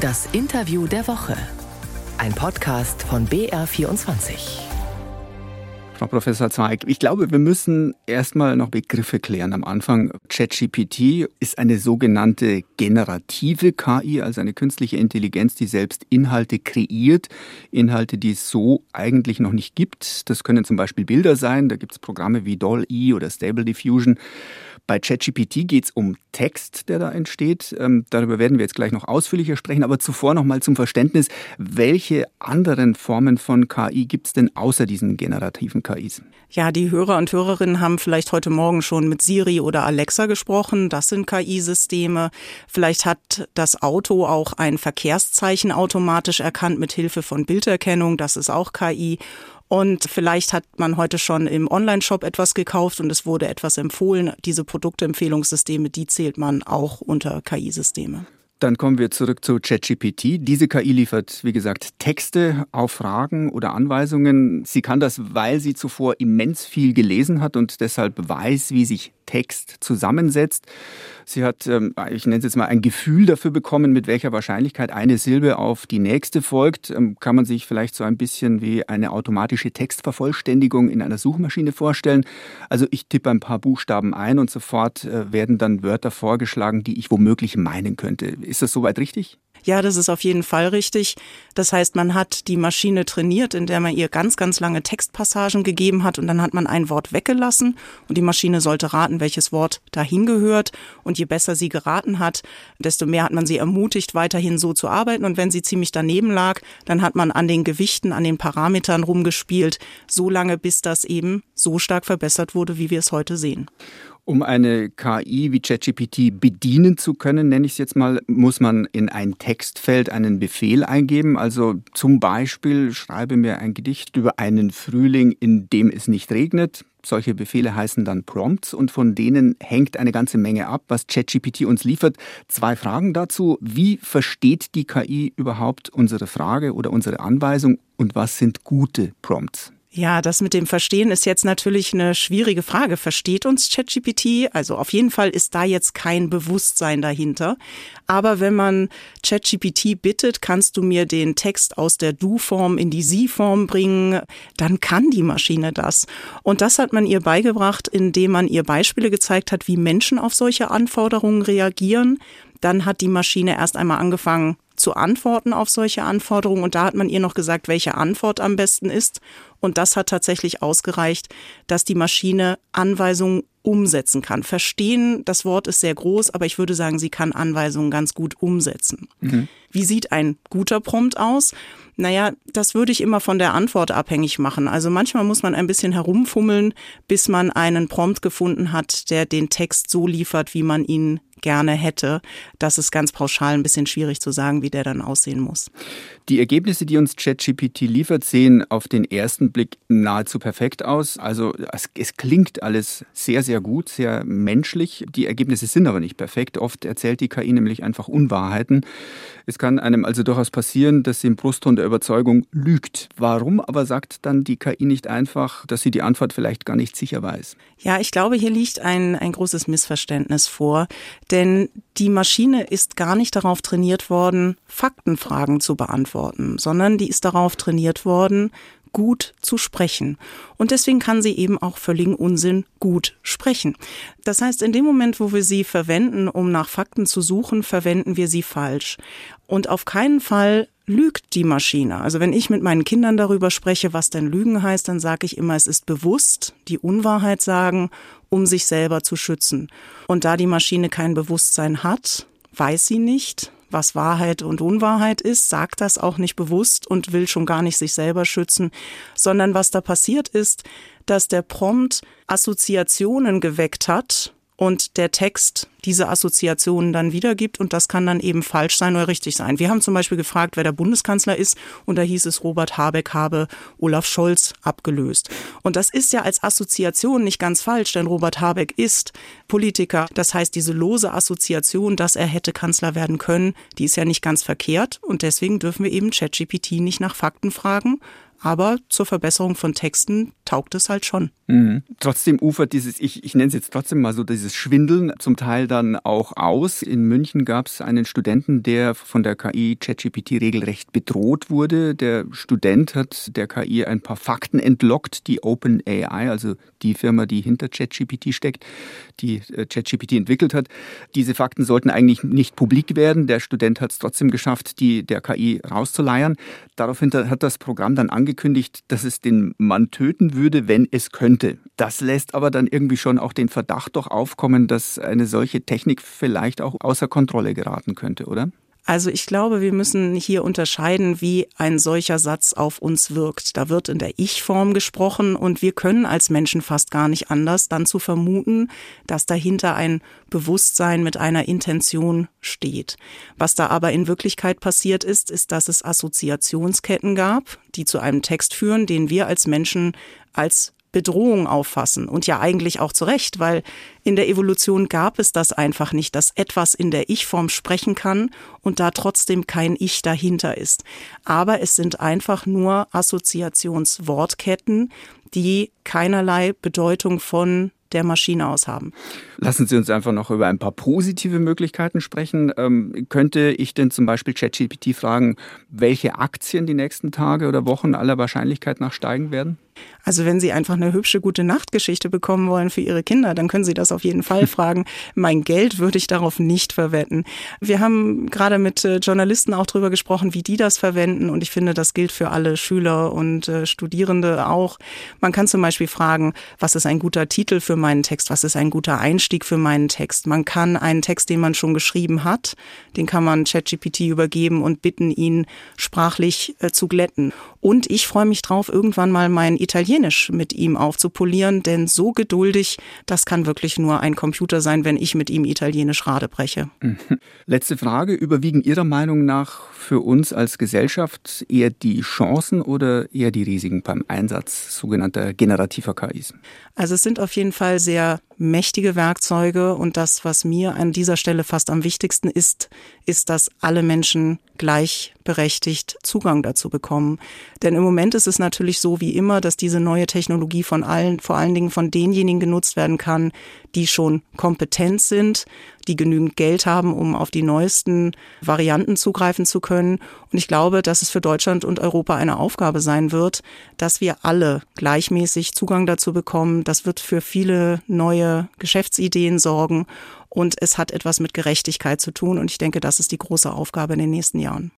Das Interview der Woche. Ein Podcast von BR24. Frau Professor Zweig, ich glaube, wir müssen erstmal noch Begriffe klären am Anfang. ChatGPT ist eine sogenannte generative KI, also eine künstliche Intelligenz, die selbst Inhalte kreiert. Inhalte, die es so eigentlich noch nicht gibt. Das können zum Beispiel Bilder sein. Da gibt es Programme wie DALL-E oder Stable Diffusion. Bei ChatGPT geht es um Text, der da entsteht. Ähm, darüber werden wir jetzt gleich noch ausführlicher sprechen. Aber zuvor noch mal zum Verständnis, welche anderen Formen von KI gibt es denn außer diesen generativen KIs? Ja, die Hörer und Hörerinnen haben vielleicht heute Morgen schon mit Siri oder Alexa gesprochen. Das sind KI-Systeme. Vielleicht hat das Auto auch ein Verkehrszeichen automatisch erkannt mit Hilfe von Bilderkennung. Das ist auch KI. Und vielleicht hat man heute schon im Online-Shop etwas gekauft und es wurde etwas empfohlen. Diese Produktempfehlungssysteme, die zählt man auch unter KI-Systeme. Dann kommen wir zurück zu ChatGPT. Diese KI liefert, wie gesagt, Texte auf Fragen oder Anweisungen. Sie kann das, weil sie zuvor immens viel gelesen hat und deshalb weiß, wie sich Text zusammensetzt. Sie hat, ähm, ich nenne es jetzt mal, ein Gefühl dafür bekommen, mit welcher Wahrscheinlichkeit eine Silbe auf die nächste folgt. Ähm, kann man sich vielleicht so ein bisschen wie eine automatische Textvervollständigung in einer Suchmaschine vorstellen. Also ich tippe ein paar Buchstaben ein und sofort äh, werden dann Wörter vorgeschlagen, die ich womöglich meinen könnte. Ist das soweit richtig? Ja, das ist auf jeden Fall richtig. Das heißt, man hat die Maschine trainiert, in der man ihr ganz, ganz lange Textpassagen gegeben hat und dann hat man ein Wort weggelassen und die Maschine sollte raten, welches Wort dahin gehört. Und je besser sie geraten hat, desto mehr hat man sie ermutigt, weiterhin so zu arbeiten. Und wenn sie ziemlich daneben lag, dann hat man an den Gewichten, an den Parametern rumgespielt, so lange, bis das eben so stark verbessert wurde, wie wir es heute sehen. Um eine KI wie ChatGPT bedienen zu können, nenne ich es jetzt mal, muss man in ein Textfeld einen Befehl eingeben. Also zum Beispiel schreibe mir ein Gedicht über einen Frühling, in dem es nicht regnet. Solche Befehle heißen dann Prompts und von denen hängt eine ganze Menge ab, was ChatGPT uns liefert. Zwei Fragen dazu. Wie versteht die KI überhaupt unsere Frage oder unsere Anweisung und was sind gute Prompts? Ja, das mit dem Verstehen ist jetzt natürlich eine schwierige Frage. Versteht uns ChatGPT? Also auf jeden Fall ist da jetzt kein Bewusstsein dahinter. Aber wenn man ChatGPT bittet, kannst du mir den Text aus der Du-Form in die Sie-Form bringen, dann kann die Maschine das. Und das hat man ihr beigebracht, indem man ihr Beispiele gezeigt hat, wie Menschen auf solche Anforderungen reagieren. Dann hat die Maschine erst einmal angefangen, zu antworten auf solche Anforderungen. Und da hat man ihr noch gesagt, welche Antwort am besten ist. Und das hat tatsächlich ausgereicht, dass die Maschine Anweisungen umsetzen kann. Verstehen, das Wort ist sehr groß, aber ich würde sagen, sie kann Anweisungen ganz gut umsetzen. Mhm. Wie sieht ein guter Prompt aus? Naja, das würde ich immer von der Antwort abhängig machen. Also manchmal muss man ein bisschen herumfummeln, bis man einen Prompt gefunden hat, der den Text so liefert, wie man ihn gerne hätte. Das ist ganz pauschal ein bisschen schwierig zu sagen, wie der dann aussehen muss. Die Ergebnisse, die uns ChatGPT liefert, sehen auf den ersten Blick nahezu perfekt aus. Also es, es, klingt alles sehr, sehr gut, sehr menschlich. Die Ergebnisse sind aber nicht perfekt. Oft erzählt die KI nämlich einfach Unwahrheiten. Es kann einem also durchaus passieren, dass sie im Brustton der Überzeugung lügt. Warum aber sagt dann die KI nicht einfach, dass sie die Antwort vielleicht gar nicht sicher weiß? Ja, ich glaube, hier liegt ein, ein großes Missverständnis vor. Denn die Maschine ist gar nicht darauf trainiert worden, Faktenfragen zu beantworten, sondern die ist darauf trainiert worden, gut zu sprechen. Und deswegen kann sie eben auch völligen Unsinn gut sprechen. Das heißt, in dem Moment, wo wir sie verwenden, um nach Fakten zu suchen, verwenden wir sie falsch. Und auf keinen Fall lügt die Maschine. Also wenn ich mit meinen Kindern darüber spreche, was denn Lügen heißt, dann sage ich immer, es ist bewusst, die Unwahrheit sagen, um sich selber zu schützen. Und da die Maschine kein Bewusstsein hat, weiß sie nicht, was Wahrheit und Unwahrheit ist, sagt das auch nicht bewusst und will schon gar nicht sich selber schützen, sondern was da passiert ist, dass der Prompt Assoziationen geweckt hat und der Text diese Assoziationen dann wiedergibt und das kann dann eben falsch sein oder richtig sein. Wir haben zum Beispiel gefragt, wer der Bundeskanzler ist und da hieß es, Robert Habeck habe Olaf Scholz abgelöst. Und das ist ja als Assoziation nicht ganz falsch, denn Robert Habeck ist Politiker. Das heißt, diese lose Assoziation, dass er hätte Kanzler werden können, die ist ja nicht ganz verkehrt und deswegen dürfen wir eben ChatGPT nicht nach Fakten fragen, Aber zur Verbesserung von Texten taugt es halt schon. Mhm. Trotzdem ufert dieses, ich, ich nenne es jetzt trotzdem mal so, dieses Schwindeln zum Teil dann auch aus. In München gab es einen Studenten, der von der KI ChatGPT regelrecht bedroht wurde. Der Student hat der KI ein paar Fakten entlockt, die OpenAI, also die Firma, die hinter ChatGPT steckt, die äh, ChatGPT entwickelt hat. Diese Fakten sollten eigentlich nicht publik werden. Der Student hat es trotzdem geschafft, die der KI rauszuleiern. Daraufhin hat das Programm dann angekündigt, dass es den Mann töten würde, wenn es könnte. Das lässt aber dann irgendwie schon auch den Verdacht doch aufkommen, dass eine solche Technik vielleicht auch außer Kontrolle geraten könnte, oder? Also ich glaube, wir müssen hier unterscheiden, wie ein solcher Satz auf uns wirkt. Da wird in der Ich-Form gesprochen und wir können als Menschen fast gar nicht anders, dann zu vermuten, dass dahinter ein Bewusstsein mit einer Intention steht. Was da aber in Wirklichkeit passiert ist, ist, dass es Assoziationsketten gab, die zu einem Text führen, den wir als Menschen als Bedrohung auffassen. Und ja eigentlich auch zu Recht, weil in der Evolution gab es das einfach nicht, dass etwas in der Ich-Form sprechen kann und da trotzdem kein Ich dahinter ist. Aber es sind einfach nur Assoziationswortketten, die keinerlei Bedeutung von der Maschine aus haben. Lassen Sie uns einfach noch über ein paar positive Möglichkeiten sprechen. Ähm, könnte ich denn zum Beispiel ChatGPT fragen, welche Aktien die nächsten Tage oder Wochen aller Wahrscheinlichkeit nach steigen werden? Also wenn Sie einfach eine hübsche gute Nachtgeschichte bekommen wollen für Ihre Kinder, dann können Sie das auf jeden Fall fragen. Mein Geld würde ich darauf nicht verwetten. Wir haben gerade mit äh, Journalisten auch drüber gesprochen, wie die das verwenden und ich finde, das gilt für alle Schüler und äh, Studierende auch. Man kann zum Beispiel fragen, was ist ein guter Titel für meinen Text? Was ist ein guter Einstieg für meinen Text? Man kann einen Text, den man schon geschrieben hat, den kann man ChatGPT übergeben und bitten, ihn sprachlich äh, zu glätten. Und ich freue mich drauf, irgendwann mal mein Italienisch mit ihm aufzupolieren, denn so geduldig, das kann wirklich nur ein Computer sein, wenn ich mit ihm Italienisch Rade breche. Letzte Frage. Überwiegen Ihrer Meinung nach für uns als Gesellschaft eher die Chancen oder eher die Risiken beim Einsatz sogenannter generativer KIs? Also es sind auf jeden Fall sehr mächtige Werkzeuge und das, was mir an dieser Stelle fast am wichtigsten ist, ist, dass alle Menschen gleichberechtigt Zugang dazu bekommen. Denn im Moment ist es natürlich so wie immer, dass diese neue Technologie von allen, vor allen Dingen von denjenigen genutzt werden kann, die schon kompetent sind, die genügend Geld haben, um auf die neuesten Varianten zugreifen zu können. Und ich glaube, dass es für Deutschland und Europa eine Aufgabe sein wird, dass wir alle gleichmäßig Zugang dazu bekommen. Das wird für viele neue Geschäftsideen sorgen. Und es hat etwas mit Gerechtigkeit zu tun. Und ich denke, das ist die große Aufgabe in den nächsten Jahren.